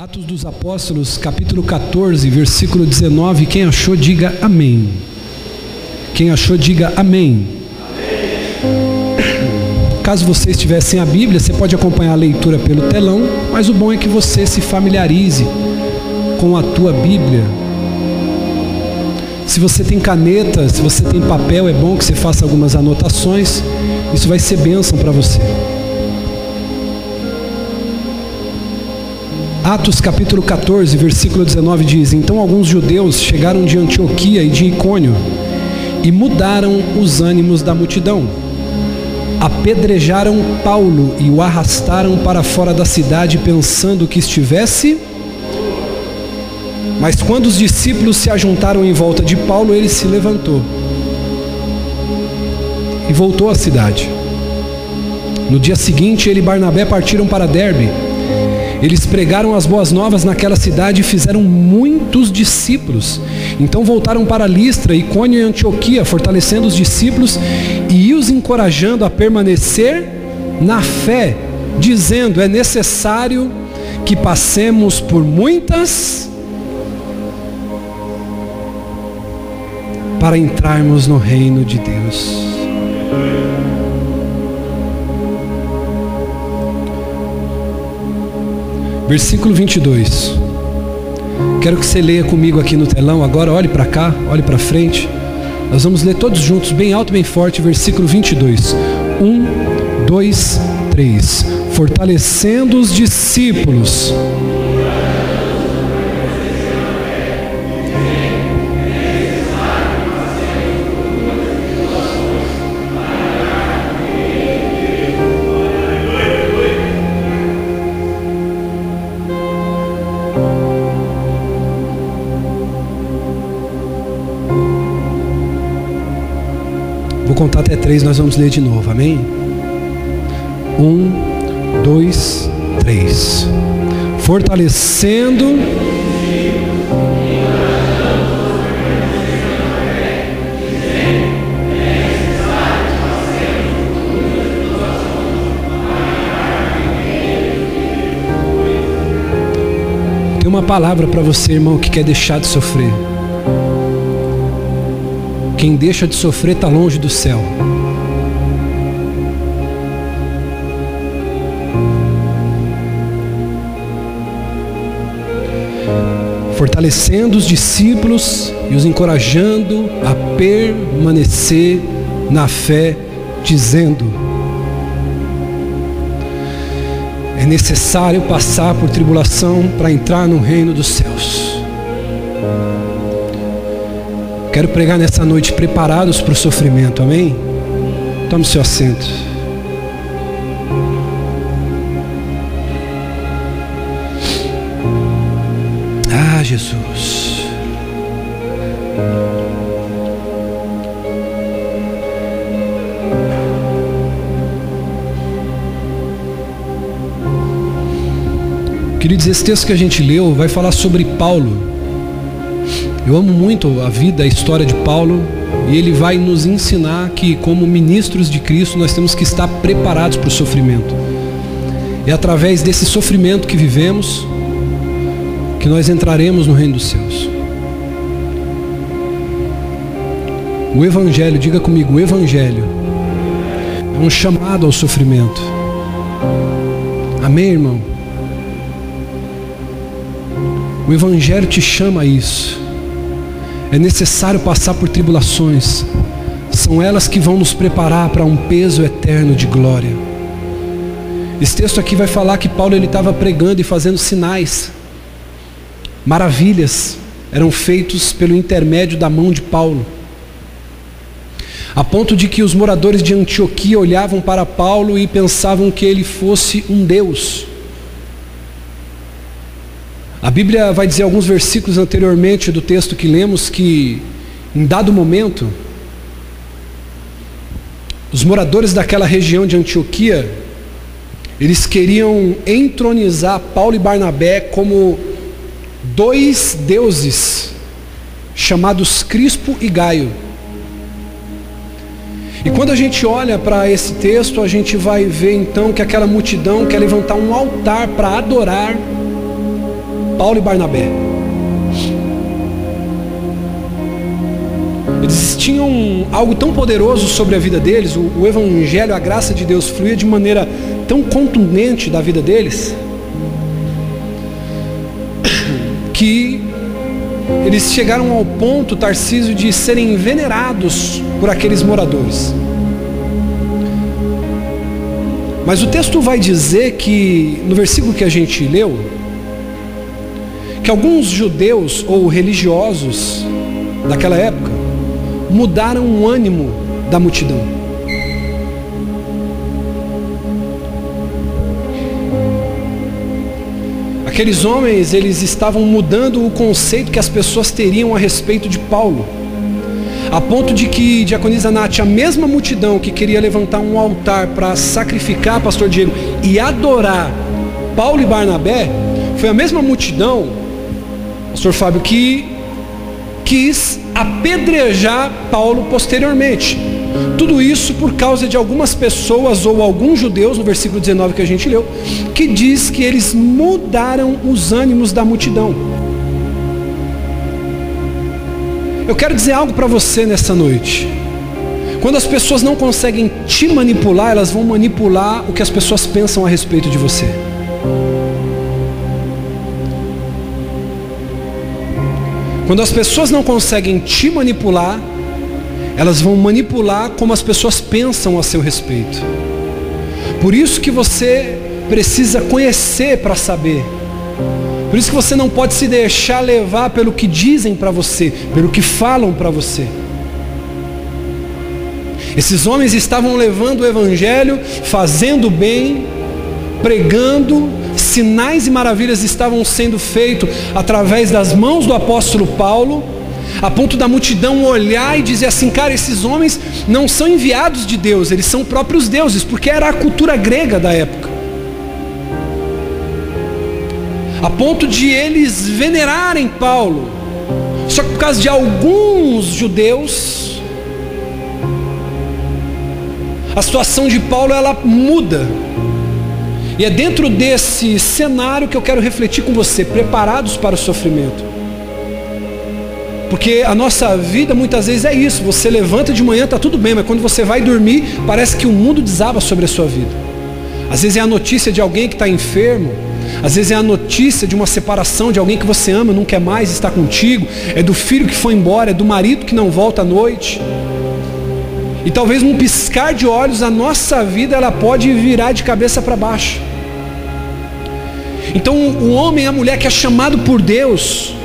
Atos dos Apóstolos, capítulo 14, versículo 19. Quem achou, diga amém. Quem achou, diga amém. Caso você estiver sem a Bíblia, você pode acompanhar a leitura pelo telão, mas o bom é que você se familiarize com a tua Bíblia. Se você tem caneta, se você tem papel, é bom que você faça algumas anotações. Isso vai ser bênção para você. Atos capítulo 14, versículo 19 diz: Então alguns judeus chegaram de Antioquia e de Icônio e mudaram os ânimos da multidão. Apedrejaram Paulo e o arrastaram para fora da cidade, pensando que estivesse. Mas quando os discípulos se ajuntaram em volta de Paulo, ele se levantou e voltou à cidade. No dia seguinte, ele e Barnabé partiram para Derbe. Eles pregaram as boas novas naquela cidade e fizeram muitos discípulos. Então voltaram para Listra, Icônio e Antioquia, fortalecendo os discípulos e os encorajando a permanecer na fé, dizendo: é necessário que passemos por muitas para entrarmos no reino de Deus. Versículo 22. Quero que você leia comigo aqui no telão. Agora olhe para cá, olhe para frente. Nós vamos ler todos juntos, bem alto, bem forte, versículo 22. 1, 2, 3. Fortalecendo os discípulos. Três, nós vamos ler de novo, amém? Um, dois, três. Fortalecendo. Tem uma palavra para você, irmão, que quer deixar de sofrer. Quem deixa de sofrer está longe do céu. Fortalecendo os discípulos e os encorajando a permanecer na fé, dizendo: é necessário passar por tribulação para entrar no reino dos céus. Quero pregar nessa noite preparados para o sofrimento, amém? Tome seu assento. Jesus. Queridos, esse texto que a gente leu vai falar sobre Paulo. Eu amo muito a vida, a história de Paulo, e ele vai nos ensinar que, como ministros de Cristo, nós temos que estar preparados para o sofrimento. É através desse sofrimento que vivemos que nós entraremos no reino dos céus. O Evangelho, diga comigo, o Evangelho é um chamado ao sofrimento. Amém, irmão? O Evangelho te chama a isso. É necessário passar por tribulações. São elas que vão nos preparar para um peso eterno de glória. Esse texto aqui vai falar que Paulo ele estava pregando e fazendo sinais. Maravilhas eram feitos pelo intermédio da mão de Paulo. A ponto de que os moradores de Antioquia olhavam para Paulo e pensavam que ele fosse um Deus. A Bíblia vai dizer alguns versículos anteriormente do texto que lemos que, em dado momento, os moradores daquela região de Antioquia, eles queriam entronizar Paulo e Barnabé como dois deuses chamados Crispo e Gaio. E quando a gente olha para esse texto, a gente vai ver então que aquela multidão quer levantar um altar para adorar Paulo e Barnabé. Eles tinham algo tão poderoso sobre a vida deles, o, o Evangelho, a graça de Deus fluía de maneira tão contundente da vida deles, eles chegaram ao ponto, Tarcísio, de serem venerados por aqueles moradores. Mas o texto vai dizer que, no versículo que a gente leu, que alguns judeus ou religiosos daquela época mudaram o ânimo da multidão. Aqueles homens, eles estavam mudando o conceito que as pessoas teriam a respeito de Paulo. A ponto de que, diaconisa Nath, a mesma multidão que queria levantar um altar para sacrificar pastor Diego e adorar Paulo e Barnabé, foi a mesma multidão, pastor Fábio, que quis apedrejar Paulo posteriormente. Tudo isso por causa de algumas pessoas ou alguns judeus, no versículo 19 que a gente leu, que diz que eles mudaram os ânimos da multidão. Eu quero dizer algo para você nessa noite. Quando as pessoas não conseguem te manipular, elas vão manipular o que as pessoas pensam a respeito de você. Quando as pessoas não conseguem te manipular, elas vão manipular como as pessoas pensam a seu respeito. Por isso que você precisa conhecer para saber. Por isso que você não pode se deixar levar pelo que dizem para você, pelo que falam para você. Esses homens estavam levando o evangelho, fazendo bem, pregando, sinais e maravilhas estavam sendo feitos através das mãos do apóstolo Paulo, a ponto da multidão olhar e dizer assim: cara, esses homens não são enviados de Deus, eles são próprios deuses, porque era a cultura grega da época a ponto de eles venerarem Paulo. Só que por causa de alguns judeus, a situação de Paulo ela muda. E é dentro desse cenário que eu quero refletir com você, preparados para o sofrimento. Porque a nossa vida muitas vezes é isso. Você levanta de manhã, está tudo bem, mas quando você vai dormir, parece que o mundo desaba sobre a sua vida. Às vezes é a notícia de alguém que está enfermo, às vezes é a notícia de uma separação de alguém que você ama, não quer mais estar contigo, é do filho que foi embora, é do marido que não volta à noite. E talvez num piscar de olhos a nossa vida ela pode virar de cabeça para baixo. Então o homem e a mulher que é chamado por Deus,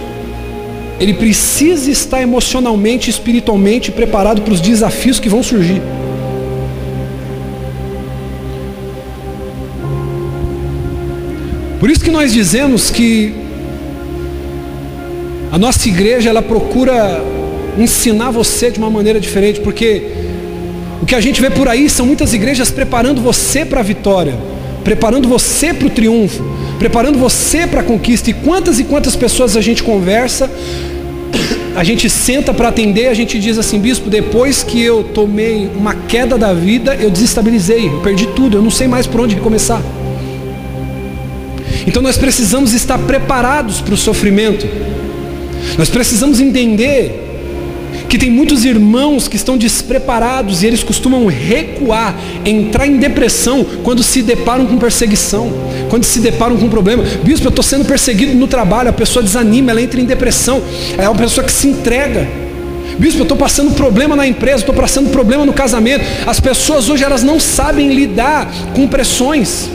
ele precisa estar emocionalmente, espiritualmente preparado para os desafios que vão surgir. Por isso que nós dizemos que a nossa igreja ela procura ensinar você de uma maneira diferente, porque o que a gente vê por aí são muitas igrejas preparando você para a vitória, preparando você para o triunfo, preparando você para a conquista. E quantas e quantas pessoas a gente conversa, a gente senta para atender, a gente diz assim, bispo, depois que eu tomei uma queda da vida, eu desestabilizei, eu perdi tudo, eu não sei mais por onde recomeçar. Então nós precisamos estar preparados para o sofrimento. Nós precisamos entender que tem muitos irmãos que estão despreparados e eles costumam recuar, entrar em depressão quando se deparam com perseguição, quando se deparam com um problema. Bispo, eu estou sendo perseguido no trabalho, a pessoa desanima, ela entra em depressão, é uma pessoa que se entrega. Bispo, eu estou passando problema na empresa, estou passando problema no casamento. As pessoas hoje elas não sabem lidar com pressões.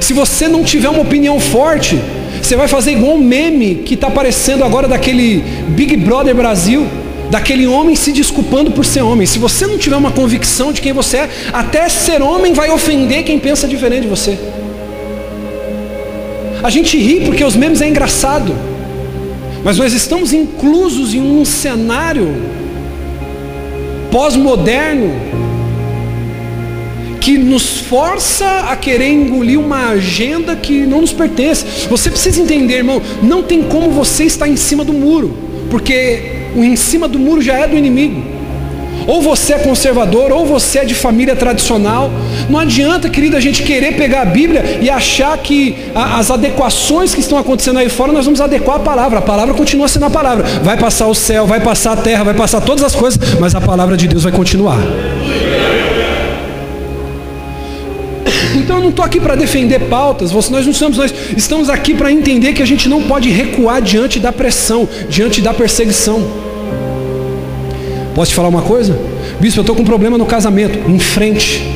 Se você não tiver uma opinião forte, você vai fazer igual um meme que está aparecendo agora daquele Big Brother Brasil, daquele homem se desculpando por ser homem. Se você não tiver uma convicção de quem você é, até ser homem vai ofender quem pensa diferente de você. A gente ri porque os memes é engraçado, mas nós estamos inclusos em um cenário pós-moderno que nos força a querer engolir uma agenda que não nos pertence. Você precisa entender, irmão, não tem como você estar em cima do muro, porque o em cima do muro já é do inimigo. Ou você é conservador, ou você é de família tradicional. Não adianta, querido, a gente querer pegar a Bíblia e achar que as adequações que estão acontecendo aí fora, nós vamos adequar a palavra. A palavra continua sendo a palavra. Vai passar o céu, vai passar a terra, vai passar todas as coisas, mas a palavra de Deus vai continuar. Não estou aqui para defender pautas, nós não estamos, nós estamos aqui para entender que a gente não pode recuar diante da pressão, diante da perseguição. Posso te falar uma coisa? Bispo, eu estou com um problema no casamento. Em frente.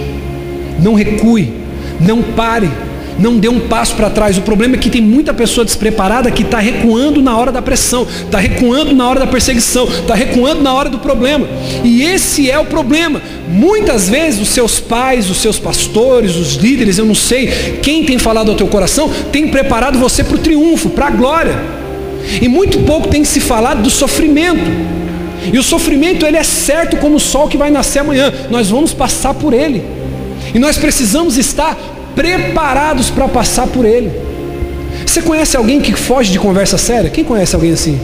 Não recue. Não pare. Não dê um passo para trás. O problema é que tem muita pessoa despreparada que está recuando na hora da pressão, está recuando na hora da perseguição, está recuando na hora do problema. E esse é o problema. Muitas vezes os seus pais, os seus pastores, os líderes, eu não sei quem tem falado ao teu coração, tem preparado você para o triunfo, para a glória. E muito pouco tem se falado do sofrimento. E o sofrimento ele é certo como o sol que vai nascer amanhã. Nós vamos passar por ele. E nós precisamos estar preparados para passar por ele. Você conhece alguém que foge de conversa séria? Quem conhece alguém assim?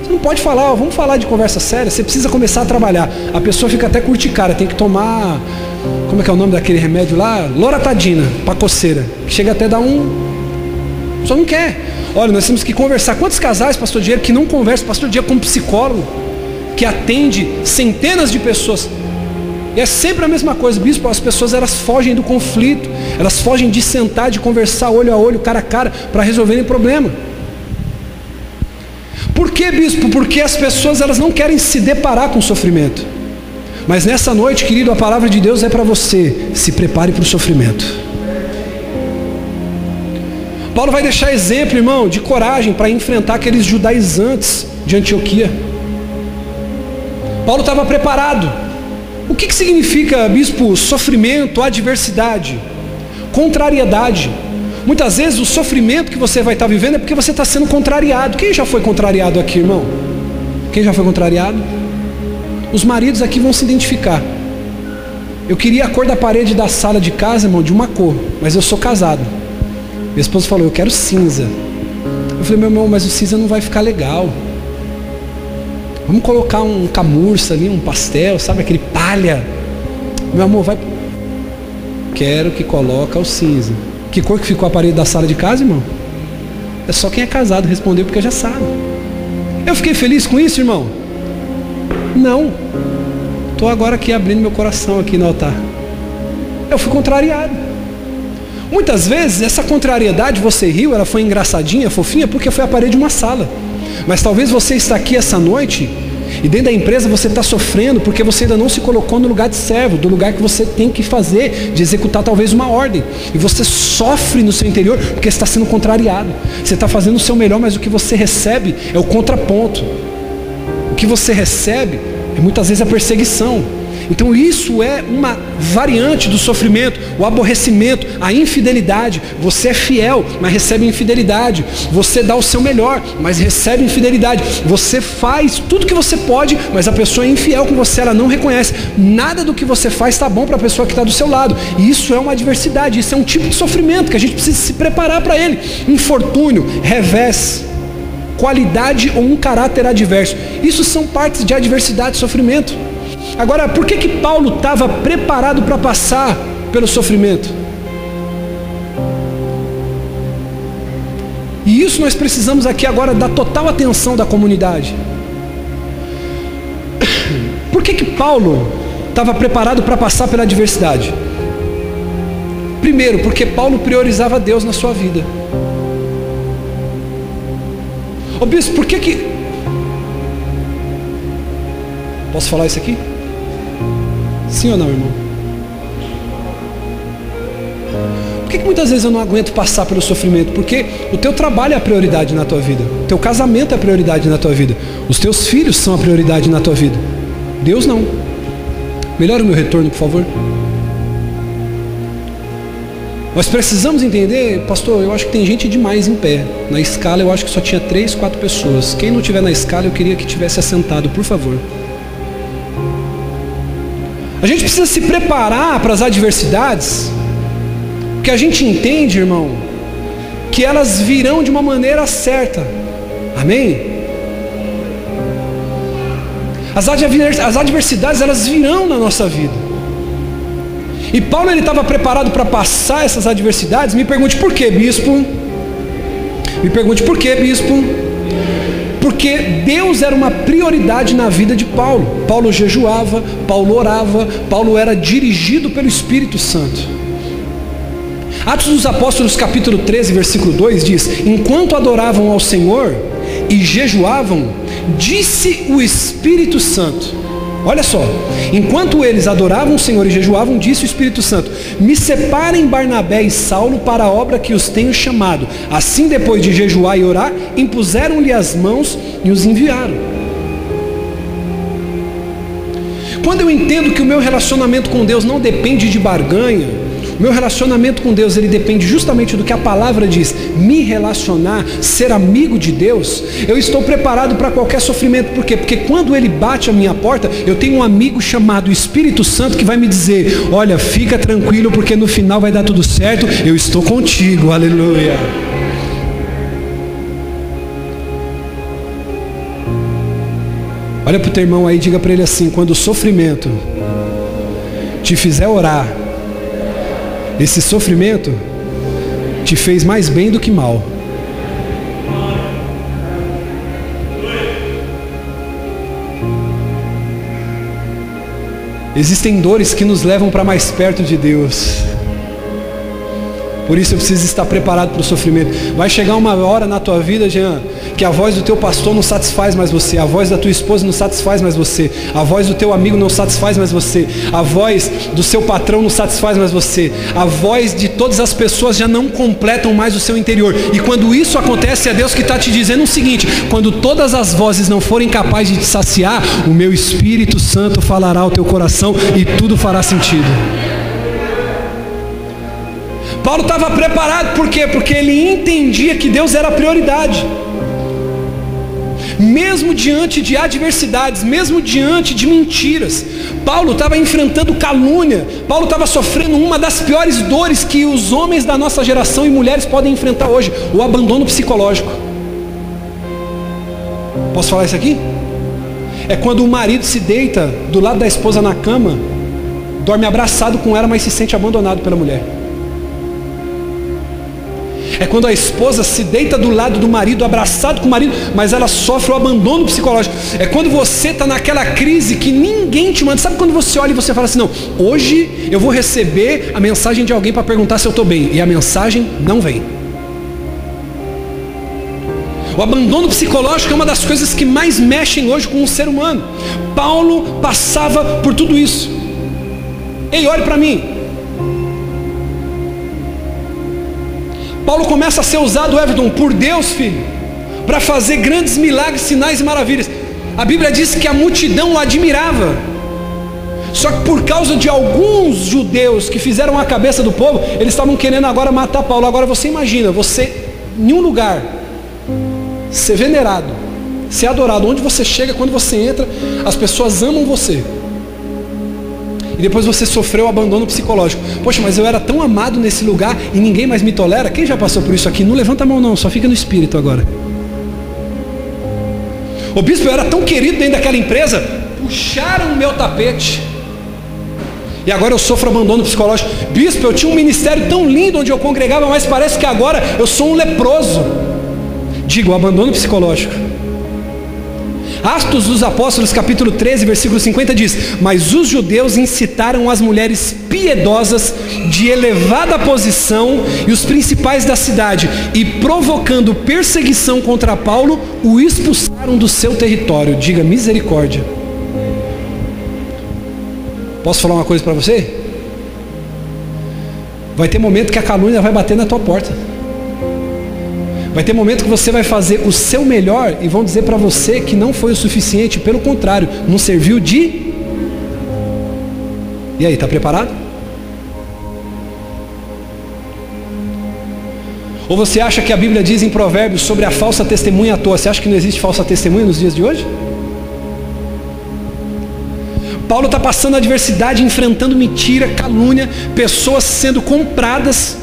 Você não pode falar, ó, vamos falar de conversa séria, você precisa começar a trabalhar. A pessoa fica até curticária, tem que tomar, como é que é o nome daquele remédio lá? Loratadina, para coceira. Chega até dar um. Só não quer. Olha, nós temos que conversar. Quantos casais, pastor Diego, que não conversam, pastor Diego como psicólogo? que atende centenas de pessoas. E é sempre a mesma coisa, bispo, as pessoas elas fogem do conflito, elas fogem de sentar, de conversar olho a olho, cara a cara, para resolverem problema. Por que, bispo? Porque as pessoas elas não querem se deparar com o sofrimento. Mas nessa noite, querido, a palavra de Deus é para você. Se prepare para o sofrimento. Paulo vai deixar exemplo, irmão, de coragem para enfrentar aqueles judaizantes de Antioquia. Paulo estava preparado. O que, que significa, bispo, sofrimento, adversidade, contrariedade? Muitas vezes o sofrimento que você vai estar vivendo é porque você está sendo contrariado. Quem já foi contrariado aqui, irmão? Quem já foi contrariado? Os maridos aqui vão se identificar. Eu queria a cor da parede da sala de casa, irmão, de uma cor, mas eu sou casado. Minha esposa falou, eu quero cinza. Eu falei, meu irmão, mas o cinza não vai ficar legal. Vamos colocar um camurça ali, um pastel, sabe aquele palha. Meu amor, vai. Quero que coloca o cinza. Que cor que ficou a parede da sala de casa, irmão? É só quem é casado respondeu porque já sabe. Eu fiquei feliz com isso, irmão? Não. Estou agora aqui abrindo meu coração aqui no altar. Eu fui contrariado. Muitas vezes essa contrariedade você riu, ela foi engraçadinha, fofinha, porque foi a parede de uma sala. Mas talvez você está aqui essa noite e dentro da empresa você está sofrendo porque você ainda não se colocou no lugar de servo, do lugar que você tem que fazer, de executar talvez uma ordem. E você sofre no seu interior porque está sendo contrariado. Você está fazendo o seu melhor, mas o que você recebe é o contraponto. O que você recebe é muitas vezes a perseguição. Então isso é uma variante do sofrimento, o aborrecimento, a infidelidade. Você é fiel, mas recebe infidelidade. Você dá o seu melhor, mas recebe infidelidade. Você faz tudo que você pode, mas a pessoa é infiel com você, ela não reconhece. Nada do que você faz está bom para a pessoa que está do seu lado. E isso é uma adversidade, isso é um tipo de sofrimento que a gente precisa se preparar para ele. Infortúnio, revés, qualidade ou um caráter adverso. Isso são partes de adversidade e sofrimento. Agora, por que que Paulo estava preparado para passar pelo sofrimento? E isso nós precisamos aqui agora da total atenção da comunidade. Por que que Paulo estava preparado para passar pela adversidade? Primeiro, porque Paulo priorizava Deus na sua vida. Ô bispo, por que que. Posso falar isso aqui? Sim ou não, irmão? Por que, que muitas vezes eu não aguento passar pelo sofrimento? Porque o teu trabalho é a prioridade na tua vida. O teu casamento é a prioridade na tua vida. Os teus filhos são a prioridade na tua vida. Deus não. Melhora o meu retorno, por favor. Nós precisamos entender, pastor, eu acho que tem gente demais em pé. Na escala eu acho que só tinha três, quatro pessoas. Quem não estiver na escala, eu queria que tivesse assentado, por favor. A gente precisa se preparar para as adversidades, porque a gente entende, irmão, que elas virão de uma maneira certa. Amém? As adversidades elas virão na nossa vida. E Paulo ele estava preparado para passar essas adversidades. Me pergunte por quê, bispo? Me pergunte por quê, bispo? Porque Deus era uma prioridade na vida de Paulo. Paulo jejuava, Paulo orava, Paulo era dirigido pelo Espírito Santo. Atos dos Apóstolos, capítulo 13, versículo 2 diz: Enquanto adoravam ao Senhor e jejuavam, disse o Espírito Santo. Olha só, enquanto eles adoravam o Senhor e jejuavam, disse o Espírito Santo: Me separem Barnabé e Saulo para a obra que os tenho chamado. Assim, depois de jejuar e orar, impuseram-lhe as mãos e os enviaram. Quando eu entendo que o meu relacionamento com Deus não depende de barganha, meu relacionamento com Deus, ele depende justamente do que a palavra diz. Me relacionar, ser amigo de Deus, eu estou preparado para qualquer sofrimento. Por quê? Porque quando ele bate a minha porta, eu tenho um amigo chamado Espírito Santo que vai me dizer: "Olha, fica tranquilo, porque no final vai dar tudo certo. Eu estou contigo." Aleluia. Olha para o teu irmão aí, diga para ele assim: quando o sofrimento te fizer orar, esse sofrimento te fez mais bem do que mal. Existem dores que nos levam para mais perto de Deus. Por isso eu preciso estar preparado para o sofrimento. Vai chegar uma hora na tua vida, Jean, que a voz do teu pastor não satisfaz mais você, a voz da tua esposa não satisfaz mais você, a voz do teu amigo não satisfaz mais você, a voz do seu patrão não satisfaz mais você, a voz de todas as pessoas já não completam mais o seu interior. E quando isso acontece, é Deus que está te dizendo o seguinte: quando todas as vozes não forem capazes de te saciar, o meu Espírito Santo falará ao teu coração e tudo fará sentido. Paulo estava preparado, por quê? Porque ele entendia que Deus era a prioridade mesmo diante de adversidades, mesmo diante de mentiras. Paulo estava enfrentando calúnia, Paulo estava sofrendo uma das piores dores que os homens da nossa geração e mulheres podem enfrentar hoje: o abandono psicológico. Posso falar isso aqui? É quando o marido se deita do lado da esposa na cama, dorme abraçado com ela, mas se sente abandonado pela mulher. É quando a esposa se deita do lado do marido, abraçado com o marido, mas ela sofre o abandono psicológico. É quando você está naquela crise que ninguém te manda. Sabe quando você olha e você fala assim: não, hoje eu vou receber a mensagem de alguém para perguntar se eu estou bem. E a mensagem não vem. O abandono psicológico é uma das coisas que mais mexem hoje com o ser humano. Paulo passava por tudo isso. Ei, olhe para mim. Paulo começa a ser usado, Everton, por Deus, filho, para fazer grandes milagres, sinais e maravilhas. A Bíblia diz que a multidão o admirava. Só que por causa de alguns judeus que fizeram a cabeça do povo, eles estavam querendo agora matar Paulo. Agora você imagina, você em um lugar, ser venerado, ser adorado, onde você chega, quando você entra, as pessoas amam você e depois você sofreu abandono psicológico. Poxa, mas eu era tão amado nesse lugar e ninguém mais me tolera. Quem já passou por isso aqui? Não levanta a mão não, só fica no espírito agora. O bispo eu era tão querido dentro daquela empresa, puxaram o meu tapete. E agora eu sofro abandono psicológico. Bispo, eu tinha um ministério tão lindo onde eu congregava, mas parece que agora eu sou um leproso. Digo, abandono psicológico. Atos dos Apóstolos, capítulo 13, versículo 50 diz: Mas os judeus incitaram as mulheres piedosas de elevada posição e os principais da cidade, e provocando perseguição contra Paulo, o expulsaram do seu território. Diga misericórdia. Posso falar uma coisa para você? Vai ter momento que a calúnia vai bater na tua porta. Vai ter momento que você vai fazer o seu melhor e vão dizer para você que não foi o suficiente, pelo contrário, não serviu de. E aí, está preparado? Ou você acha que a Bíblia diz em Provérbios sobre a falsa testemunha à toa? Você acha que não existe falsa testemunha nos dias de hoje? Paulo está passando adversidade, enfrentando mentira, calúnia, pessoas sendo compradas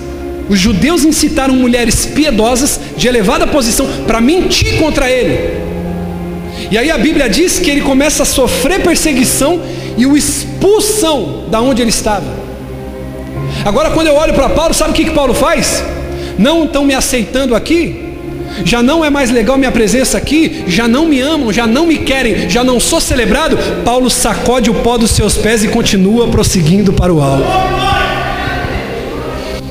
os judeus incitaram mulheres piedosas de elevada posição para mentir contra ele. E aí a Bíblia diz que ele começa a sofrer perseguição e o expulsam da onde ele estava. Agora, quando eu olho para Paulo, sabe o que, que Paulo faz? Não estão me aceitando aqui, já não é mais legal minha presença aqui, já não me amam, já não me querem, já não sou celebrado. Paulo sacode o pó dos seus pés e continua prosseguindo para o alto.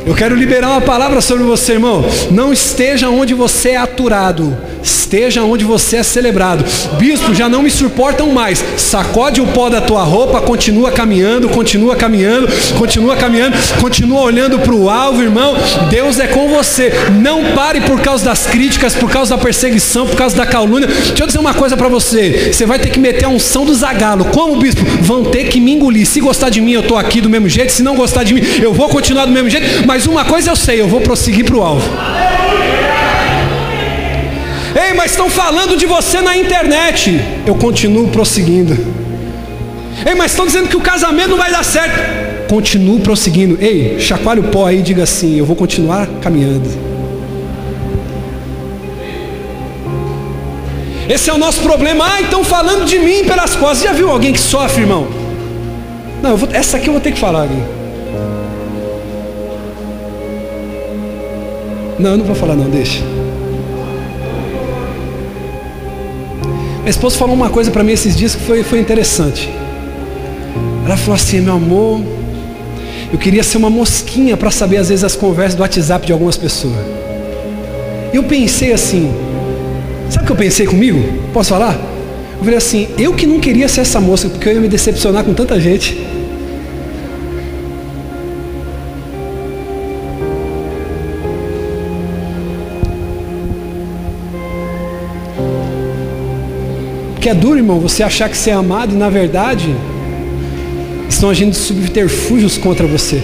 Eu quero liberar uma palavra sobre você, irmão. Não esteja onde você é aturado, esteja onde você é celebrado. Bispo, já não me suportam mais. Sacode o pó da tua roupa, continua caminhando, continua caminhando, continua caminhando, continua olhando para o alvo, irmão. Deus é com você. Não pare por causa das críticas, por causa da perseguição, por causa da calúnia. Deixa eu dizer uma coisa para você. Você vai ter que meter a unção do zagalo. Como, bispo? Vão ter que me engolir. Se gostar de mim, eu estou aqui do mesmo jeito. Se não gostar de mim, eu vou continuar do mesmo jeito. Mas uma coisa eu sei, eu vou prosseguir para o alvo. Ei, mas estão falando de você na internet. Eu continuo prosseguindo. Ei, mas estão dizendo que o casamento não vai dar certo. Continuo prosseguindo. Ei, chacoalhe o pó aí e diga assim: eu vou continuar caminhando. Esse é o nosso problema. Ah, estão falando de mim pelas costas. Já viu alguém que sofre, irmão? Não, vou, essa aqui eu vou ter que falar. Não, eu não vou falar não, deixa. Minha esposa falou uma coisa para mim esses dias que foi, foi interessante. Ela falou assim, meu amor, eu queria ser uma mosquinha para saber às vezes as conversas do WhatsApp de algumas pessoas. Eu pensei assim, sabe o que eu pensei comigo? Posso falar? Eu falei assim, eu que não queria ser essa moça, porque eu ia me decepcionar com tanta gente. Porque é duro, irmão, você achar que você é amado e na verdade estão agindo subterfúgios contra você.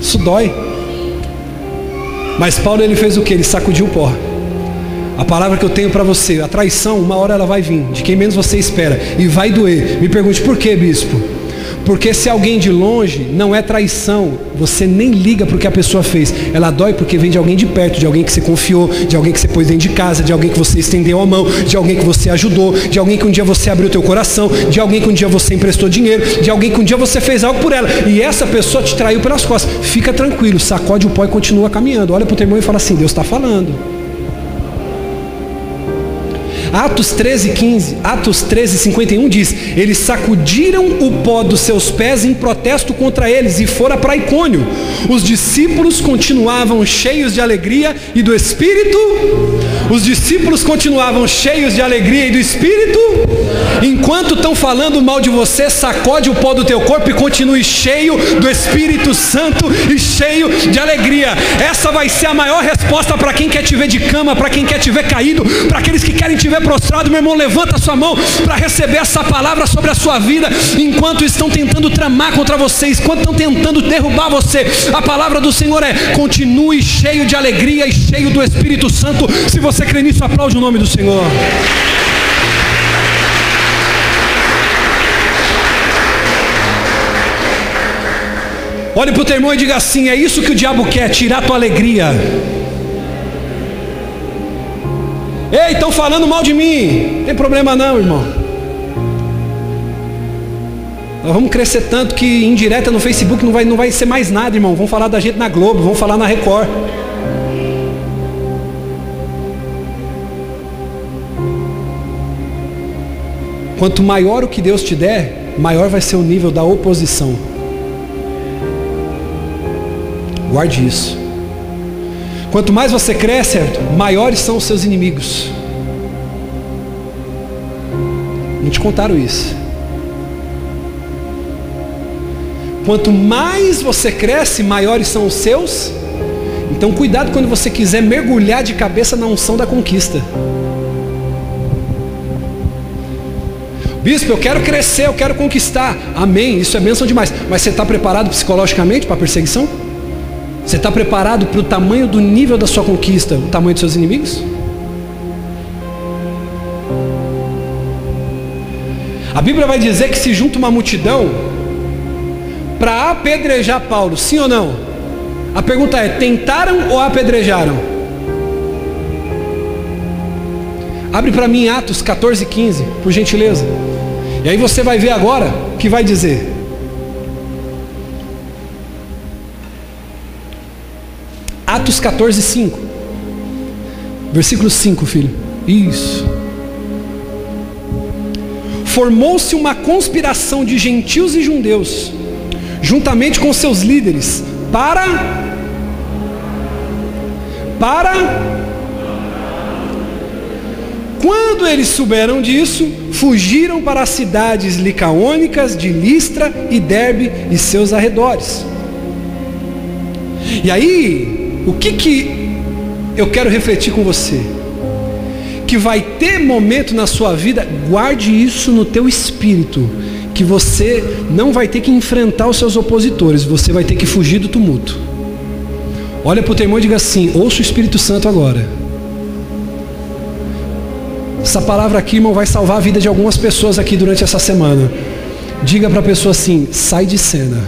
Isso dói. Mas Paulo ele fez o que? Ele sacudiu o pó. A palavra que eu tenho para você, a traição, uma hora ela vai vir, de quem menos você espera, e vai doer. Me pergunte por quê, bispo? Porque se alguém de longe não é traição, você nem liga para o que a pessoa fez. Ela dói porque vem de alguém de perto, de alguém que você confiou, de alguém que você pôs dentro de casa, de alguém que você estendeu a mão, de alguém que você ajudou, de alguém que um dia você abriu teu coração, de alguém que um dia você emprestou dinheiro, de alguém que um dia você fez algo por ela. E essa pessoa te traiu pelas costas. Fica tranquilo, sacode o pó e continua caminhando. Olha para o teu irmão e fala assim: Deus está falando. Atos 13, 15, Atos 13, 51 diz: Eles sacudiram o pó dos seus pés em protesto contra eles e foram para Icônio. Os discípulos continuavam cheios de alegria e do Espírito. Os discípulos continuavam cheios de alegria e do Espírito. Enquanto estão falando mal de você, sacode o pó do teu corpo e continue cheio do Espírito Santo e cheio de alegria. Essa vai ser a maior resposta para quem quer te ver de cama, para quem quer te ver caído, para aqueles que querem te ver prostrado, meu irmão, levanta a sua mão para receber essa palavra sobre a sua vida, enquanto estão tentando tramar contra vocês, enquanto estão tentando derrubar você. A palavra do Senhor é: continue cheio de alegria e cheio do Espírito Santo. Se você crê nisso, aplaude o nome do Senhor. Olhe para o teu irmão e diga assim: é isso que o diabo quer, tirar tua alegria. Ei, estão falando mal de mim. Não tem problema não, irmão. Nós vamos crescer tanto que indireta no Facebook não vai, não vai ser mais nada, irmão. Vão falar da gente na Globo, vão falar na Record. Quanto maior o que Deus te der, maior vai ser o nível da oposição. Guarde isso. Quanto mais você cresce, maiores são os seus inimigos. Não te contaram isso. Quanto mais você cresce, maiores são os seus. Então cuidado quando você quiser mergulhar de cabeça na unção da conquista. Bispo, eu quero crescer, eu quero conquistar. Amém, isso é bênção demais. Mas você está preparado psicologicamente para a perseguição? Você está preparado para o tamanho do nível da sua conquista, o tamanho dos seus inimigos? A Bíblia vai dizer que se junta uma multidão para apedrejar Paulo, sim ou não? A pergunta é: tentaram ou apedrejaram? Abre para mim Atos 14, 15, por gentileza. E aí você vai ver agora o que vai dizer. Atos 14, 5. Versículo 5, filho. Isso. Formou-se uma conspiração de gentios e judeus, juntamente com seus líderes, para. Para quando eles souberam disso, fugiram para as cidades licaônicas de Listra e Derbe e seus arredores. E aí, o que que eu quero refletir com você? Que vai ter momento na sua vida, guarde isso no teu espírito, que você não vai ter que enfrentar os seus opositores, você vai ter que fugir do tumulto. Olha para o teu irmão e diga assim: ouça o Espírito Santo agora. Essa palavra aqui, irmão, vai salvar a vida de algumas pessoas aqui durante essa semana. Diga para a pessoa assim: sai de cena.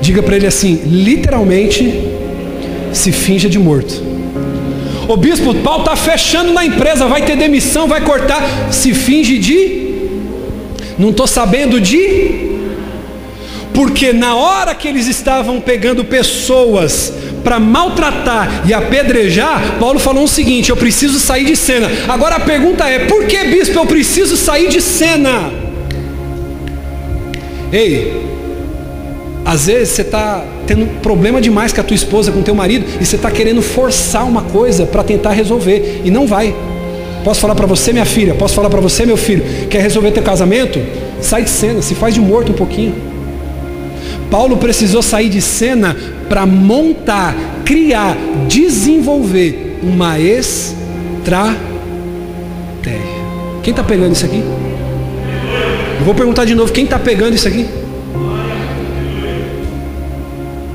Diga para ele assim: literalmente, se finja de morto. O bispo, Paulo está fechando na empresa, vai ter demissão, vai cortar. Se finge de. Não estou sabendo de. Porque na hora que eles estavam pegando pessoas para maltratar e apedrejar, Paulo falou o seguinte: eu preciso sair de cena. Agora a pergunta é: por que, bispo, eu preciso sair de cena? Ei, às vezes você está tendo problema demais com a tua esposa, com o teu marido, e você está querendo forçar uma coisa para tentar resolver, e não vai. Posso falar para você, minha filha? Posso falar para você, meu filho? Quer resolver teu casamento? Sai de cena, se faz de morto um pouquinho. Paulo precisou sair de cena para montar, criar, desenvolver uma estratégia. Quem está pegando isso aqui? Eu vou perguntar de novo: quem está pegando isso aqui?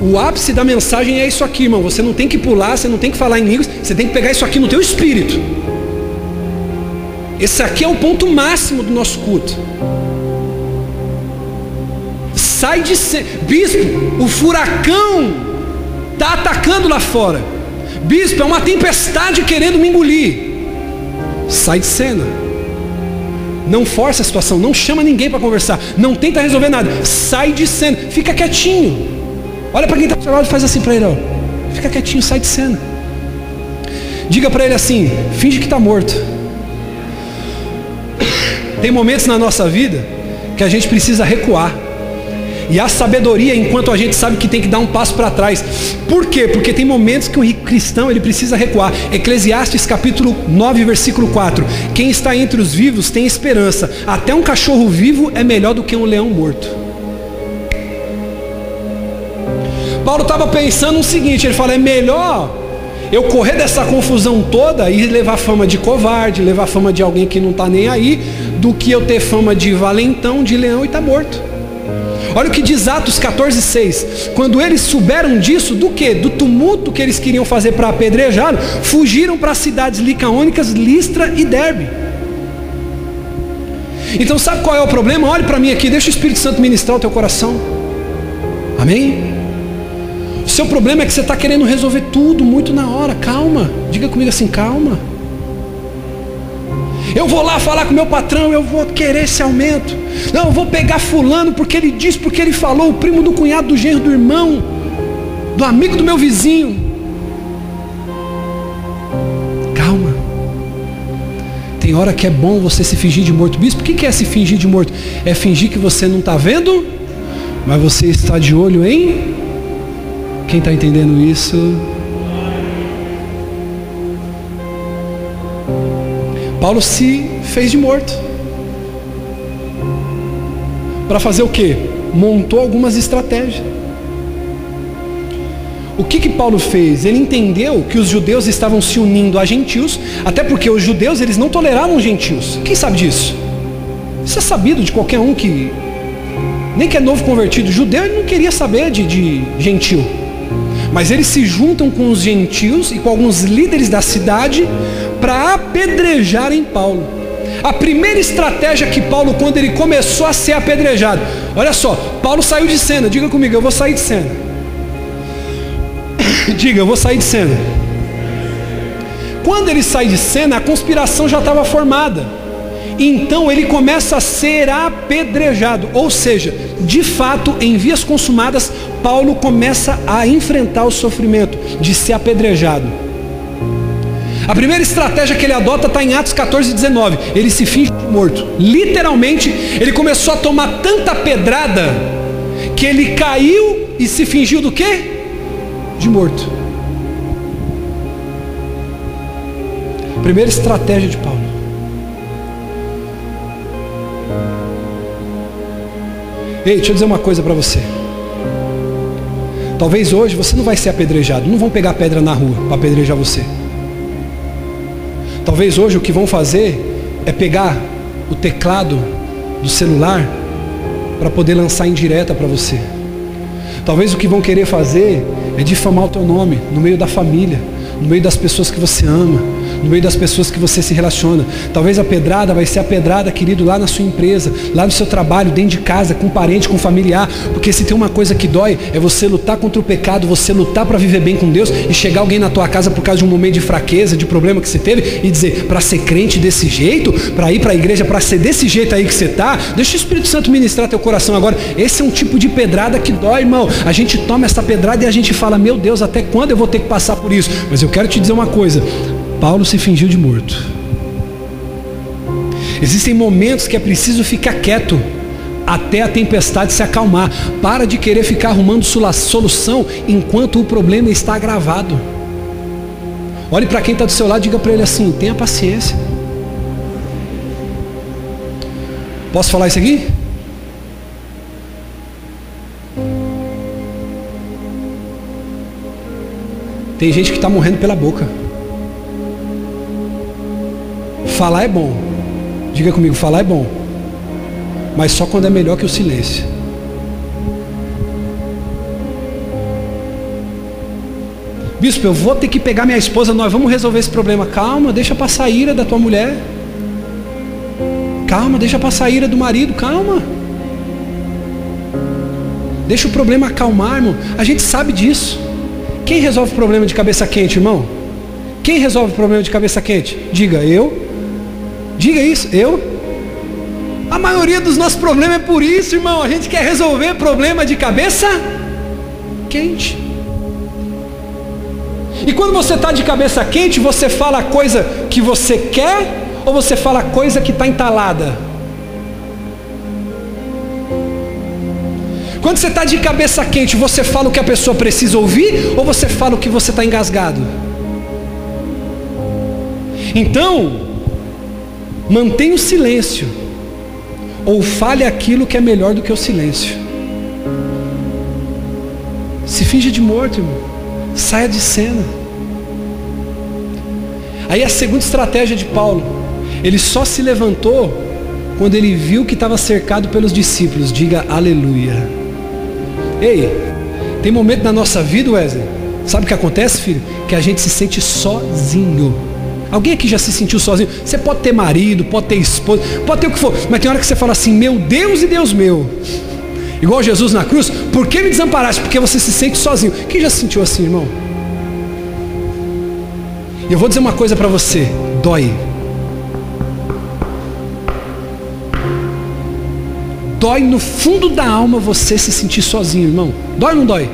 O ápice da mensagem é isso aqui, irmão. Você não tem que pular, você não tem que falar em línguas, você tem que pegar isso aqui no teu espírito. Esse aqui é o ponto máximo do nosso culto. Sai de cena. Bispo, o furacão está atacando lá fora. Bispo, é uma tempestade querendo me engolir. Sai de cena. Não força a situação, não chama ninguém para conversar, não tenta resolver nada. Sai de cena, fica quietinho. Olha para quem está ao seu lado e faz assim para ele, ó. Fica quietinho, sai de cena. Diga para ele assim: finge que está morto. Tem momentos na nossa vida que a gente precisa recuar. E a sabedoria enquanto a gente sabe que tem que dar um passo para trás. Por quê? Porque tem momentos que o cristão ele precisa recuar. Eclesiastes capítulo 9, versículo 4. Quem está entre os vivos tem esperança. Até um cachorro vivo é melhor do que um leão morto. Paulo estava pensando o seguinte, ele fala, é melhor eu correr dessa confusão toda e levar fama de covarde, levar fama de alguém que não está nem aí, do que eu ter fama de valentão, de leão e estar tá morto. Olha o que diz Atos 14, 6. Quando eles souberam disso, do que? Do tumulto que eles queriam fazer para apedrejá-lo, fugiram para as cidades licaônicas, Listra e Derbe. Então sabe qual é o problema? Olhe para mim aqui, deixa o Espírito Santo ministrar o teu coração. Amém? Seu problema é que você está querendo resolver tudo muito na hora. Calma. Diga comigo assim, calma. Eu vou lá falar com meu patrão, eu vou querer esse aumento. Não, eu vou pegar fulano porque ele disse, porque ele falou, o primo do cunhado, do genro, do irmão, do amigo do meu vizinho. Calma. Tem hora que é bom você se fingir de morto. Bispo, o que é se fingir de morto? É fingir que você não está vendo, mas você está de olho em. Quem está entendendo isso? Paulo se fez de morto. Para fazer o que? Montou algumas estratégias. O que que Paulo fez? Ele entendeu que os judeus estavam se unindo a gentios, até porque os judeus eles não toleravam gentios. Quem sabe disso? Isso é sabido de qualquer um que nem que é novo convertido, judeu ele não queria saber de, de gentil. Mas eles se juntam com os gentios e com alguns líderes da cidade para apedrejarem Paulo. A primeira estratégia que Paulo, quando ele começou a ser apedrejado, olha só, Paulo saiu de cena, diga comigo, eu vou sair de cena. diga, eu vou sair de cena. Quando ele sai de cena, a conspiração já estava formada. Então ele começa a ser apedrejado, ou seja, de fato, em vias consumadas, Paulo começa a enfrentar o sofrimento de ser apedrejado. A primeira estratégia que ele adota está em Atos 14, 19. Ele se finge morto. Literalmente, ele começou a tomar tanta pedrada que ele caiu e se fingiu do quê? De morto. Primeira estratégia de Paulo. Ei, deixa eu dizer uma coisa para você. Talvez hoje você não vai ser apedrejado, não vão pegar pedra na rua para apedrejar você. Talvez hoje o que vão fazer é pegar o teclado do celular para poder lançar em direta para você. Talvez o que vão querer fazer é difamar o teu nome no meio da família, no meio das pessoas que você ama, no meio das pessoas que você se relaciona. Talvez a pedrada vai ser a pedrada, querido, lá na sua empresa, lá no seu trabalho, dentro de casa, com parente, com familiar. Porque se tem uma coisa que dói, é você lutar contra o pecado, você lutar para viver bem com Deus e chegar alguém na tua casa por causa de um momento de fraqueza, de problema que você teve e dizer, para ser crente desse jeito, para ir para a igreja, para ser desse jeito aí que você está, deixa o Espírito Santo ministrar teu coração agora. Esse é um tipo de pedrada que dói, irmão. A gente toma essa pedrada e a gente fala, meu Deus, até quando eu vou ter que passar por isso? Mas eu quero te dizer uma coisa, Paulo se fingiu de morto. Existem momentos que é preciso ficar quieto até a tempestade se acalmar. Para de querer ficar arrumando solução enquanto o problema está agravado. Olhe para quem está do seu lado e diga para ele assim: tenha paciência. Posso falar isso aqui? Tem gente que está morrendo pela boca. Falar é bom. Diga comigo, falar é bom. Mas só quando é melhor que o silêncio. Bispo, eu vou ter que pegar minha esposa, nós vamos resolver esse problema. Calma, deixa passar a ira da tua mulher. Calma, deixa passar a ira do marido, calma. Deixa o problema acalmar, irmão. A gente sabe disso. Quem resolve o problema de cabeça quente, irmão? Quem resolve o problema de cabeça quente? Diga, eu. Diga isso, eu. A maioria dos nossos problemas é por isso, irmão. A gente quer resolver problema de cabeça quente. E quando você está de cabeça quente, você fala a coisa que você quer ou você fala a coisa que está entalada? Quando você está de cabeça quente, você fala o que a pessoa precisa ouvir ou você fala o que você está engasgado? Então, Mantenha o silêncio. Ou fale aquilo que é melhor do que o silêncio. Se finge de morto, irmão. Saia de cena. Aí a segunda estratégia de Paulo. Ele só se levantou quando ele viu que estava cercado pelos discípulos. Diga aleluia. Ei, tem momento na nossa vida, Wesley. Sabe o que acontece, filho? Que a gente se sente sozinho. Alguém aqui já se sentiu sozinho? Você pode ter marido, pode ter esposa, pode ter o que for, mas tem hora que você fala assim: Meu Deus e Deus meu. Igual Jesus na cruz, por que me desamparaste? Porque você se sente sozinho. Quem já se sentiu assim, irmão? E eu vou dizer uma coisa para você: dói. Dói no fundo da alma você se sentir sozinho, irmão. Dói ou não dói?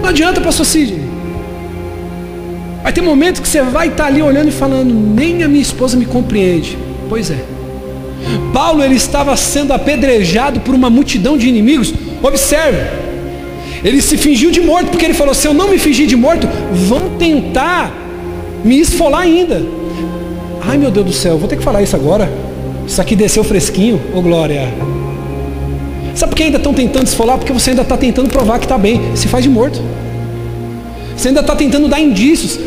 Não adianta, pastor Cid. Vai ter momentos que você vai estar ali olhando e falando, nem a minha esposa me compreende. Pois é. Paulo ele estava sendo apedrejado por uma multidão de inimigos. Observe. Ele se fingiu de morto porque ele falou: se eu não me fingir de morto, vão tentar me esfolar ainda. Ai meu Deus do céu, vou ter que falar isso agora. Isso aqui desceu fresquinho, ô oh, glória. Sabe por que ainda estão tentando esfolar? Porque você ainda está tentando provar que está bem. Se faz de morto. Você ainda está tentando dar indícios.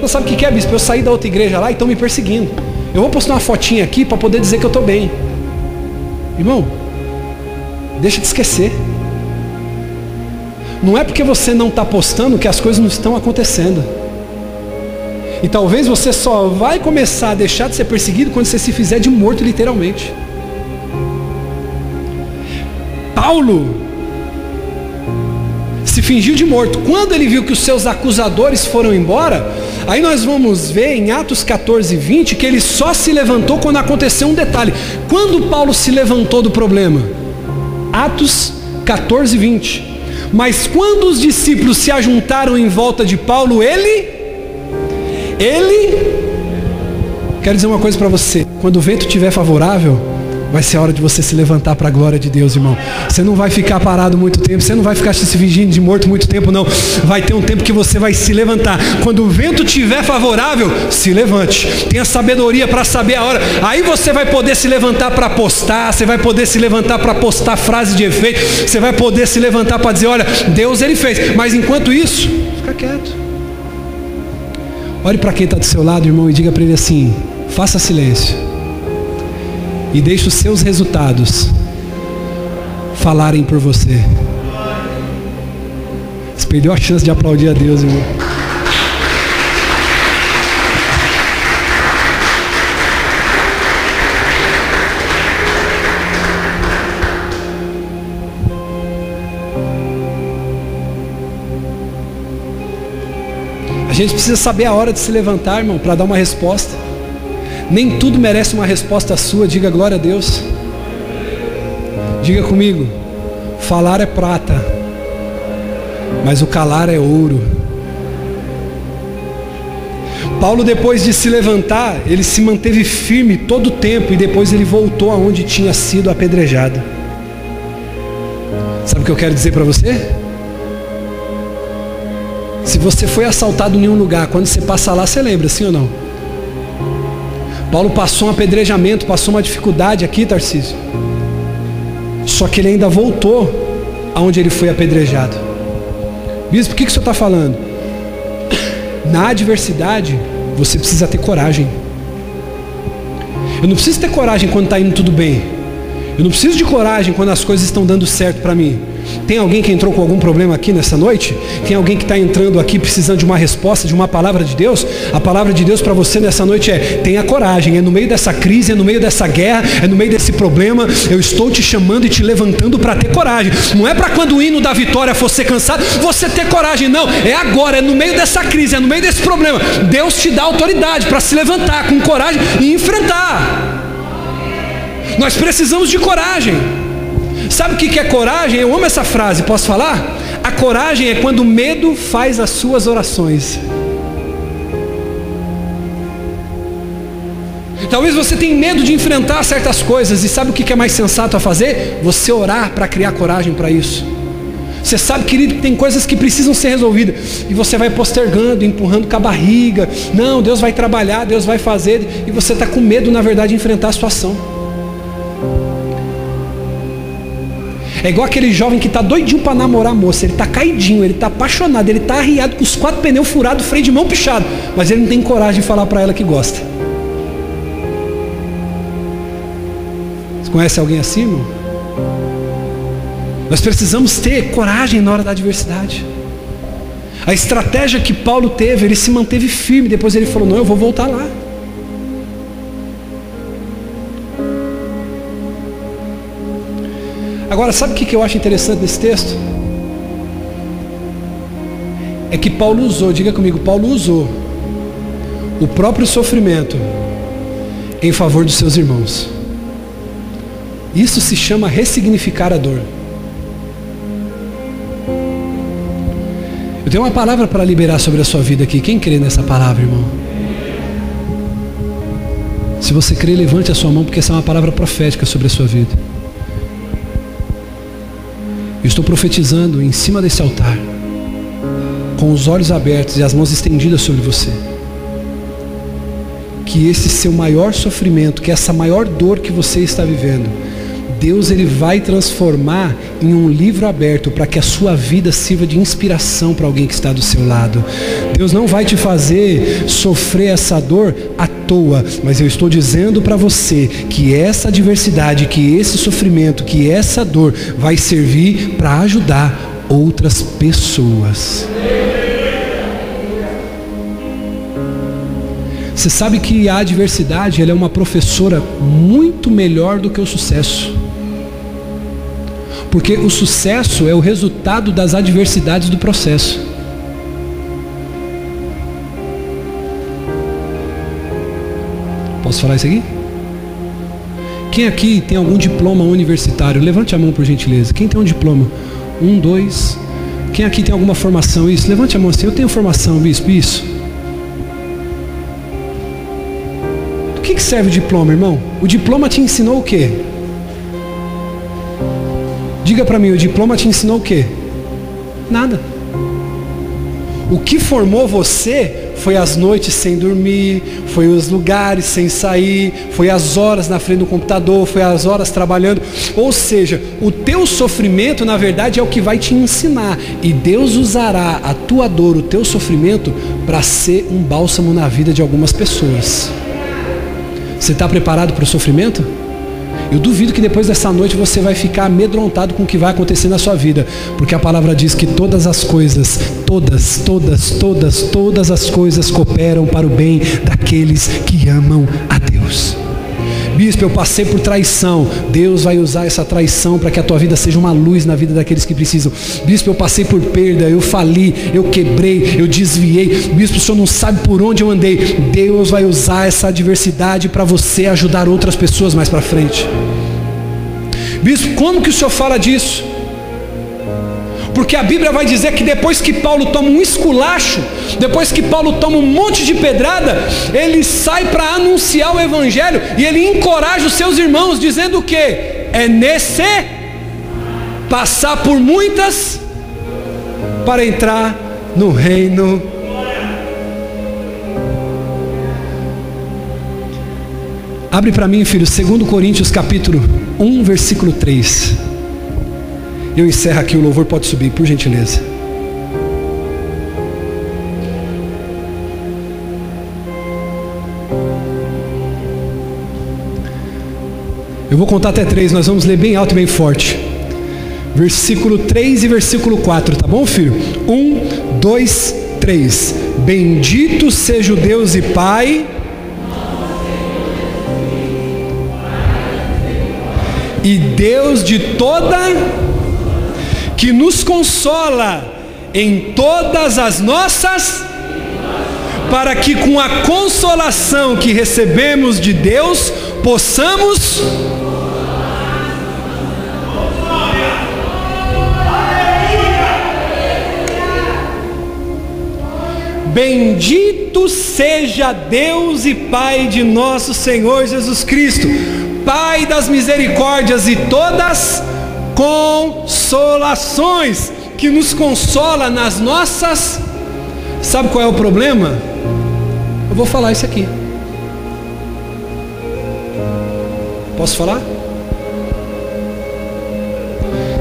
Não sabe o que é, bispo? Eu saí da outra igreja lá e estão me perseguindo. Eu vou postar uma fotinha aqui para poder dizer que eu estou bem. Irmão, deixa de esquecer. Não é porque você não está postando que as coisas não estão acontecendo. E talvez você só vai começar a deixar de ser perseguido quando você se fizer de morto, literalmente. Paulo fingiu de morto. Quando ele viu que os seus acusadores foram embora, aí nós vamos ver em Atos 14, 20 que ele só se levantou quando aconteceu um detalhe. Quando Paulo se levantou do problema? Atos 14, 20. Mas quando os discípulos se ajuntaram em volta de Paulo, ele, ele, quero dizer uma coisa para você: quando o vento estiver favorável, Vai ser hora de você se levantar para a glória de Deus, irmão. Você não vai ficar parado muito tempo, você não vai ficar se fingindo de morto muito tempo, não. Vai ter um tempo que você vai se levantar. Quando o vento estiver favorável, se levante. Tenha sabedoria para saber a hora. Aí você vai poder se levantar para postar, você vai poder se levantar para postar frase de efeito, você vai poder se levantar para dizer: olha, Deus ele fez. Mas enquanto isso, fica quieto. Olhe para quem está do seu lado, irmão, e diga para ele assim: faça silêncio e deixe os seus resultados falarem por você. Você perdeu a chance de aplaudir a Deus, irmão. A gente precisa saber a hora de se levantar, irmão, para dar uma resposta. Nem tudo merece uma resposta sua, diga glória a Deus. Diga comigo: falar é prata, mas o calar é ouro. Paulo, depois de se levantar, ele se manteve firme todo o tempo e depois ele voltou aonde tinha sido apedrejado. Sabe o que eu quero dizer para você? Se você foi assaltado em um lugar, quando você passa lá, você lembra, sim ou não? Paulo passou um apedrejamento, passou uma dificuldade aqui, Tarcísio. Só que ele ainda voltou aonde ele foi apedrejado. Bispo, por que, que o senhor está falando? Na adversidade, você precisa ter coragem. Eu não preciso ter coragem quando está indo tudo bem. Eu não preciso de coragem quando as coisas estão dando certo para mim. Tem alguém que entrou com algum problema aqui nessa noite? Tem alguém que está entrando aqui precisando de uma resposta, de uma palavra de Deus? A palavra de Deus para você nessa noite é: tenha coragem. É no meio dessa crise, é no meio dessa guerra, é no meio desse problema. Eu estou te chamando e te levantando para ter coragem. Não é para quando o hino da vitória for ser cansado, você ter coragem. Não, é agora, é no meio dessa crise, é no meio desse problema. Deus te dá autoridade para se levantar com coragem e enfrentar. Nós precisamos de coragem. Sabe o que é coragem? Eu amo essa frase, posso falar? A coragem é quando o medo faz as suas orações. Talvez você tenha medo de enfrentar certas coisas, e sabe o que é mais sensato a fazer? Você orar para criar coragem para isso. Você sabe, querido, que tem coisas que precisam ser resolvidas, e você vai postergando, empurrando com a barriga. Não, Deus vai trabalhar, Deus vai fazer, e você está com medo, na verdade, de enfrentar a situação. É igual aquele jovem que está doidinho para namorar a moça. Ele está caidinho, ele está apaixonado, ele está arriado com os quatro pneus furados, freio de mão pichado. Mas ele não tem coragem de falar para ela que gosta. Você conhece alguém assim, irmão? Nós precisamos ter coragem na hora da adversidade. A estratégia que Paulo teve, ele se manteve firme. Depois ele falou: Não, eu vou voltar lá. Agora, sabe o que eu acho interessante nesse texto? É que Paulo usou, diga comigo, Paulo usou o próprio sofrimento em favor dos seus irmãos. Isso se chama ressignificar a dor. Eu tenho uma palavra para liberar sobre a sua vida aqui. Quem crê nessa palavra, irmão? Se você crê, levante a sua mão, porque essa é uma palavra profética sobre a sua vida. Eu estou profetizando em cima desse altar, com os olhos abertos e as mãos estendidas sobre você. Que esse seu maior sofrimento, que essa maior dor que você está vivendo, Deus ele vai transformar em um livro aberto para que a sua vida sirva de inspiração para alguém que está do seu lado. Deus não vai te fazer sofrer essa dor à toa, mas eu estou dizendo para você que essa adversidade, que esse sofrimento, que essa dor vai servir para ajudar outras pessoas. Você sabe que a adversidade ela é uma professora muito melhor do que o sucesso. Porque o sucesso é o resultado das adversidades do processo. Posso falar isso aqui? Quem aqui tem algum diploma universitário? Levante a mão por gentileza. Quem tem um diploma? Um, dois. Quem aqui tem alguma formação? Isso. Levante a mão assim. Eu tenho formação, bispo. Isso. Do que, que serve o diploma, irmão? O diploma te ensinou o quê? Diga para mim, o diploma te ensinou o quê? Nada. O que formou você foi as noites sem dormir, foi os lugares sem sair, foi as horas na frente do computador, foi as horas trabalhando. Ou seja, o teu sofrimento, na verdade, é o que vai te ensinar. E Deus usará a tua dor, o teu sofrimento, para ser um bálsamo na vida de algumas pessoas. Você está preparado para o sofrimento? Eu duvido que depois dessa noite você vai ficar amedrontado com o que vai acontecer na sua vida, porque a palavra diz que todas as coisas, todas, todas, todas, todas as coisas cooperam para o bem daqueles que amam a Deus. Bispo, eu passei por traição. Deus vai usar essa traição para que a tua vida seja uma luz na vida daqueles que precisam. Bispo, eu passei por perda, eu fali, eu quebrei, eu desviei. Bispo, o senhor não sabe por onde eu andei. Deus vai usar essa adversidade para você ajudar outras pessoas mais para frente. Bispo, como que o senhor fala disso? Porque a Bíblia vai dizer que depois que Paulo toma um esculacho, depois que Paulo toma um monte de pedrada, ele sai para anunciar o Evangelho e ele encoraja os seus irmãos, dizendo o que? É nesse passar por muitas para entrar no reino. Abre para mim, filho, 2 Coríntios capítulo 1, versículo 3. Eu encerro aqui, o louvor pode subir, por gentileza. Eu vou contar até três, nós vamos ler bem alto e bem forte. Versículo 3 e versículo 4, tá bom, filho? 1, 2, 3. Bendito seja o Deus e Pai. E Deus de toda que nos consola em todas as nossas, para que com a consolação que recebemos de Deus, possamos. Bendito seja Deus e Pai de nosso Senhor Jesus Cristo, Pai das misericórdias e todas consolações, que nos consola nas nossas. Sabe qual é o problema? Eu vou falar isso aqui. Posso falar?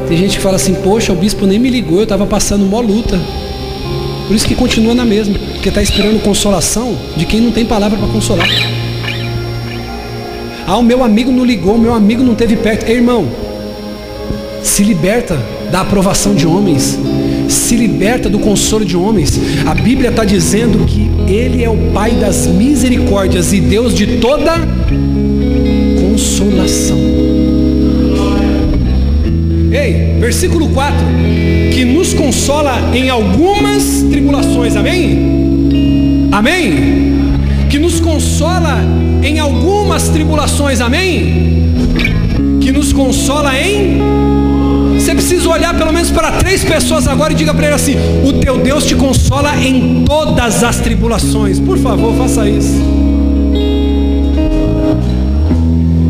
Tem gente que fala assim, poxa, o bispo nem me ligou, eu estava passando uma luta. Por isso que continua na mesma, porque está esperando consolação de quem não tem palavra para consolar. Ah, o meu amigo não ligou, o meu amigo não teve perto. Ei, irmão, se liberta da aprovação de homens, se liberta do consolo de homens. A Bíblia está dizendo que Ele é o Pai das misericórdias e Deus de toda consolação. Ei, versículo 4: que nos consola em algumas tribulações, amém? Amém? Que nos consola em algumas tribulações, amém? Que nos consola em você precisa olhar pelo menos para três pessoas agora e diga para ele assim: O teu Deus te consola em todas as tribulações. Por favor, faça isso.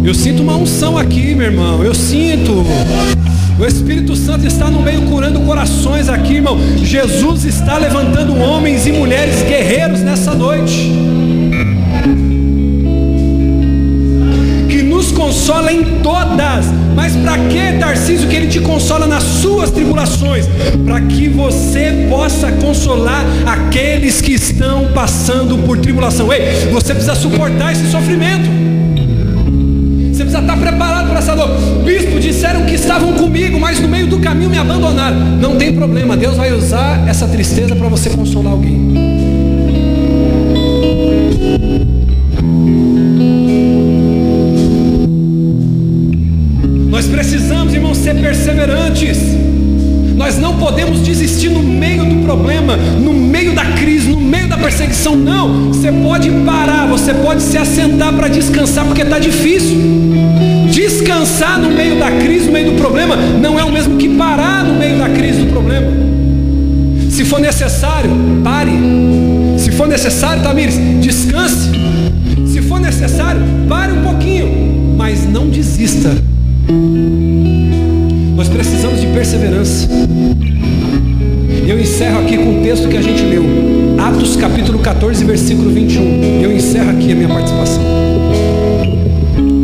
Eu sinto uma unção aqui, meu irmão. Eu sinto. O Espírito Santo está no meio curando corações aqui, irmão. Jesus está levantando homens e mulheres guerreiros nessa noite. consola em todas. Mas para que, Tarcísio, que ele te consola nas suas tribulações? Para que você possa consolar aqueles que estão passando por tribulação. Ei, você precisa suportar esse sofrimento. Você precisa estar preparado para essa dor. Bispo, disseram que estavam comigo, mas no meio do caminho me abandonaram. Não tem problema, Deus vai usar essa tristeza para você consolar alguém. Precisamos, irmão, precisam ser perseverantes. Nós não podemos desistir no meio do problema, no meio da crise, no meio da perseguição. Não, você pode parar, você pode se assentar para descansar, porque está difícil. Descansar no meio da crise, no meio do problema, não é o mesmo que parar no meio da crise do problema. Se for necessário, pare. Se for necessário, Tamires, descanse. Se for necessário, pare um pouquinho, mas não desista. Nós precisamos de perseverança. Eu encerro aqui com o texto que a gente leu, Atos capítulo 14, versículo 21. Eu encerro aqui a minha participação.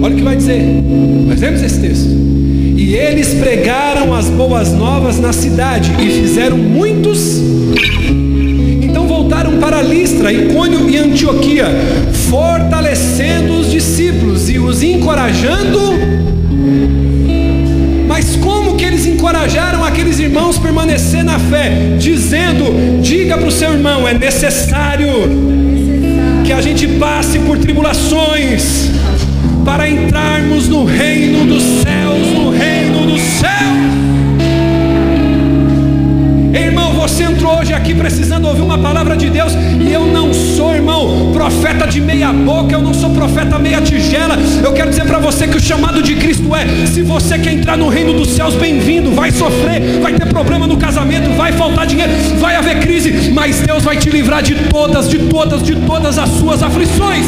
Olha o que vai dizer. Nós vemos esse texto. E eles pregaram as boas novas na cidade e fizeram muitos. Então voltaram para Listra, Icônio e Antioquia, fortalecendo os discípulos e os encorajando. Eles encorajaram aqueles irmãos a permanecer na fé? Dizendo: diga para o seu irmão, é necessário que a gente passe por tribulações para entrarmos no reino dos céus, no reino dos céus. Você entrou hoje aqui precisando ouvir uma palavra de Deus, e eu não sou, irmão, profeta de meia boca, eu não sou profeta meia tigela. Eu quero dizer para você que o chamado de Cristo é: se você quer entrar no reino dos céus, bem-vindo. Vai sofrer, vai ter problema no casamento, vai faltar dinheiro, vai haver crise, mas Deus vai te livrar de todas, de todas, de todas as suas aflições.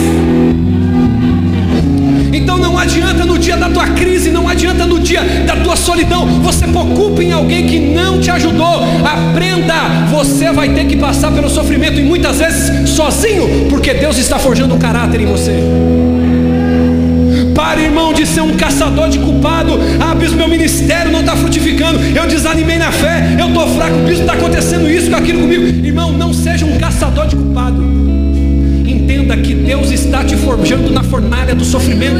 Então não adianta no dia da tua crise, não adianta no dia da tua solidão, você pôr culpa em alguém que não te ajudou. Aprenda, você vai ter que passar pelo sofrimento e muitas vezes sozinho, porque Deus está forjando um caráter em você. Pare, irmão, de ser um caçador de culpado. Ah, bispo, meu ministério não está frutificando. Eu desanimei na fé, eu estou fraco, bispo, está acontecendo isso com aquilo comigo. Irmão, não seja um caçador de culpado entenda que Deus está te forjando na fornalha do sofrimento,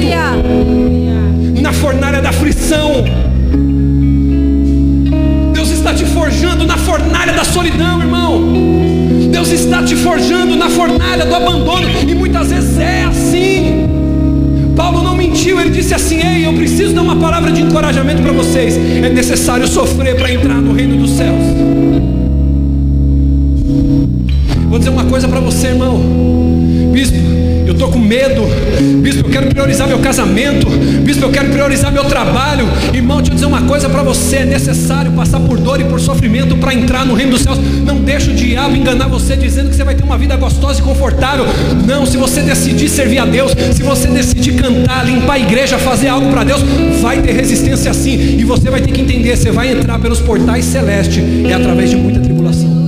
na fornalha da aflição. Deus está te forjando na fornalha da solidão, irmão. Deus está te forjando na fornalha do abandono, e muitas vezes é assim. Paulo não mentiu, ele disse assim: Ei, eu preciso dar uma palavra de encorajamento para vocês. É necessário sofrer para entrar no reino dos céus. Vou dizer uma coisa para você, irmão. Eu estou com medo. Bispo, eu quero priorizar meu casamento. Bispo, eu quero priorizar meu trabalho. Irmão, deixa eu dizer uma coisa para você: é necessário passar por dor e por sofrimento para entrar no reino dos céus. Não deixe o diabo enganar você dizendo que você vai ter uma vida gostosa e confortável. Não, se você decidir servir a Deus, se você decidir cantar, limpar a igreja, fazer algo para Deus, vai ter resistência sim. E você vai ter que entender: você vai entrar pelos portais celestes, é através de muita tribulação.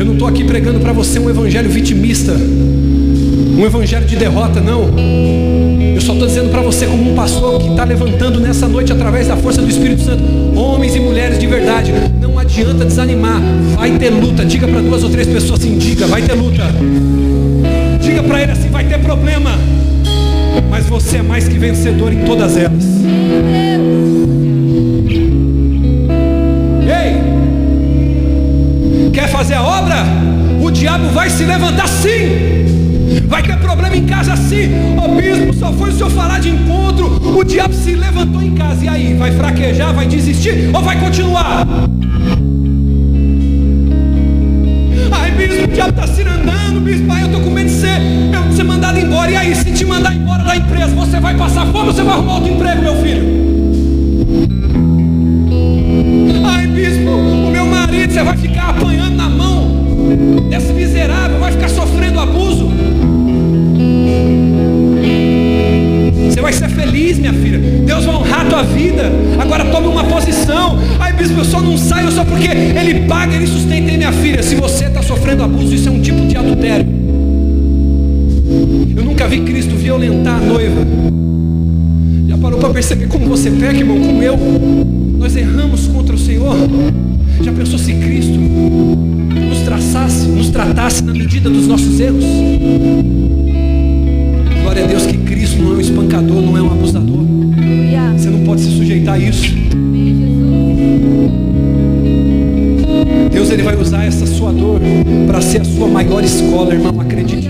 Eu não estou aqui pregando para você um evangelho vitimista, um evangelho de derrota, não. Eu só estou dizendo para você, como um pastor que está levantando nessa noite através da força do Espírito Santo, homens e mulheres de verdade, não adianta desanimar, vai ter luta. Diga para duas ou três pessoas assim: diga, vai ter luta. Diga para ele assim: vai ter problema, mas você é mais que vencedor em todas elas. Fazer a obra? O diabo vai se levantar sim. Vai ter problema em casa sim. O bispo só foi o senhor falar de encontro. O diabo se levantou em casa. E aí? Vai fraquejar? Vai desistir? Ou vai continuar? Ai, bispo, o diabo está se andando, bispo. Ai, eu estou com medo de ser, eu, de ser mandado embora. E aí, se te mandar embora da empresa, você vai passar fome ou você vai arrumar outro emprego, meu filho? Ai, bispo, o meu marido, você vai ficar apanhando vai ser feliz, minha filha. Deus vai honrar a tua vida. Agora tome uma posição. Ai, bispo, eu só não saio só porque ele paga, ele sustenta minha filha. Se você está sofrendo abuso, isso é um tipo de adultério. Eu nunca vi Cristo violentar a noiva. Já parou para perceber como você peca, irmão? Como eu? Nós erramos contra o Senhor. Já pensou se Cristo nos traçasse, nos tratasse na medida dos nossos erros? Glória a Deus que Cristo não é um abusador. Você não pode se sujeitar a isso. Deus ele vai usar essa sua dor para ser a sua maior escola, irmão. Acredite.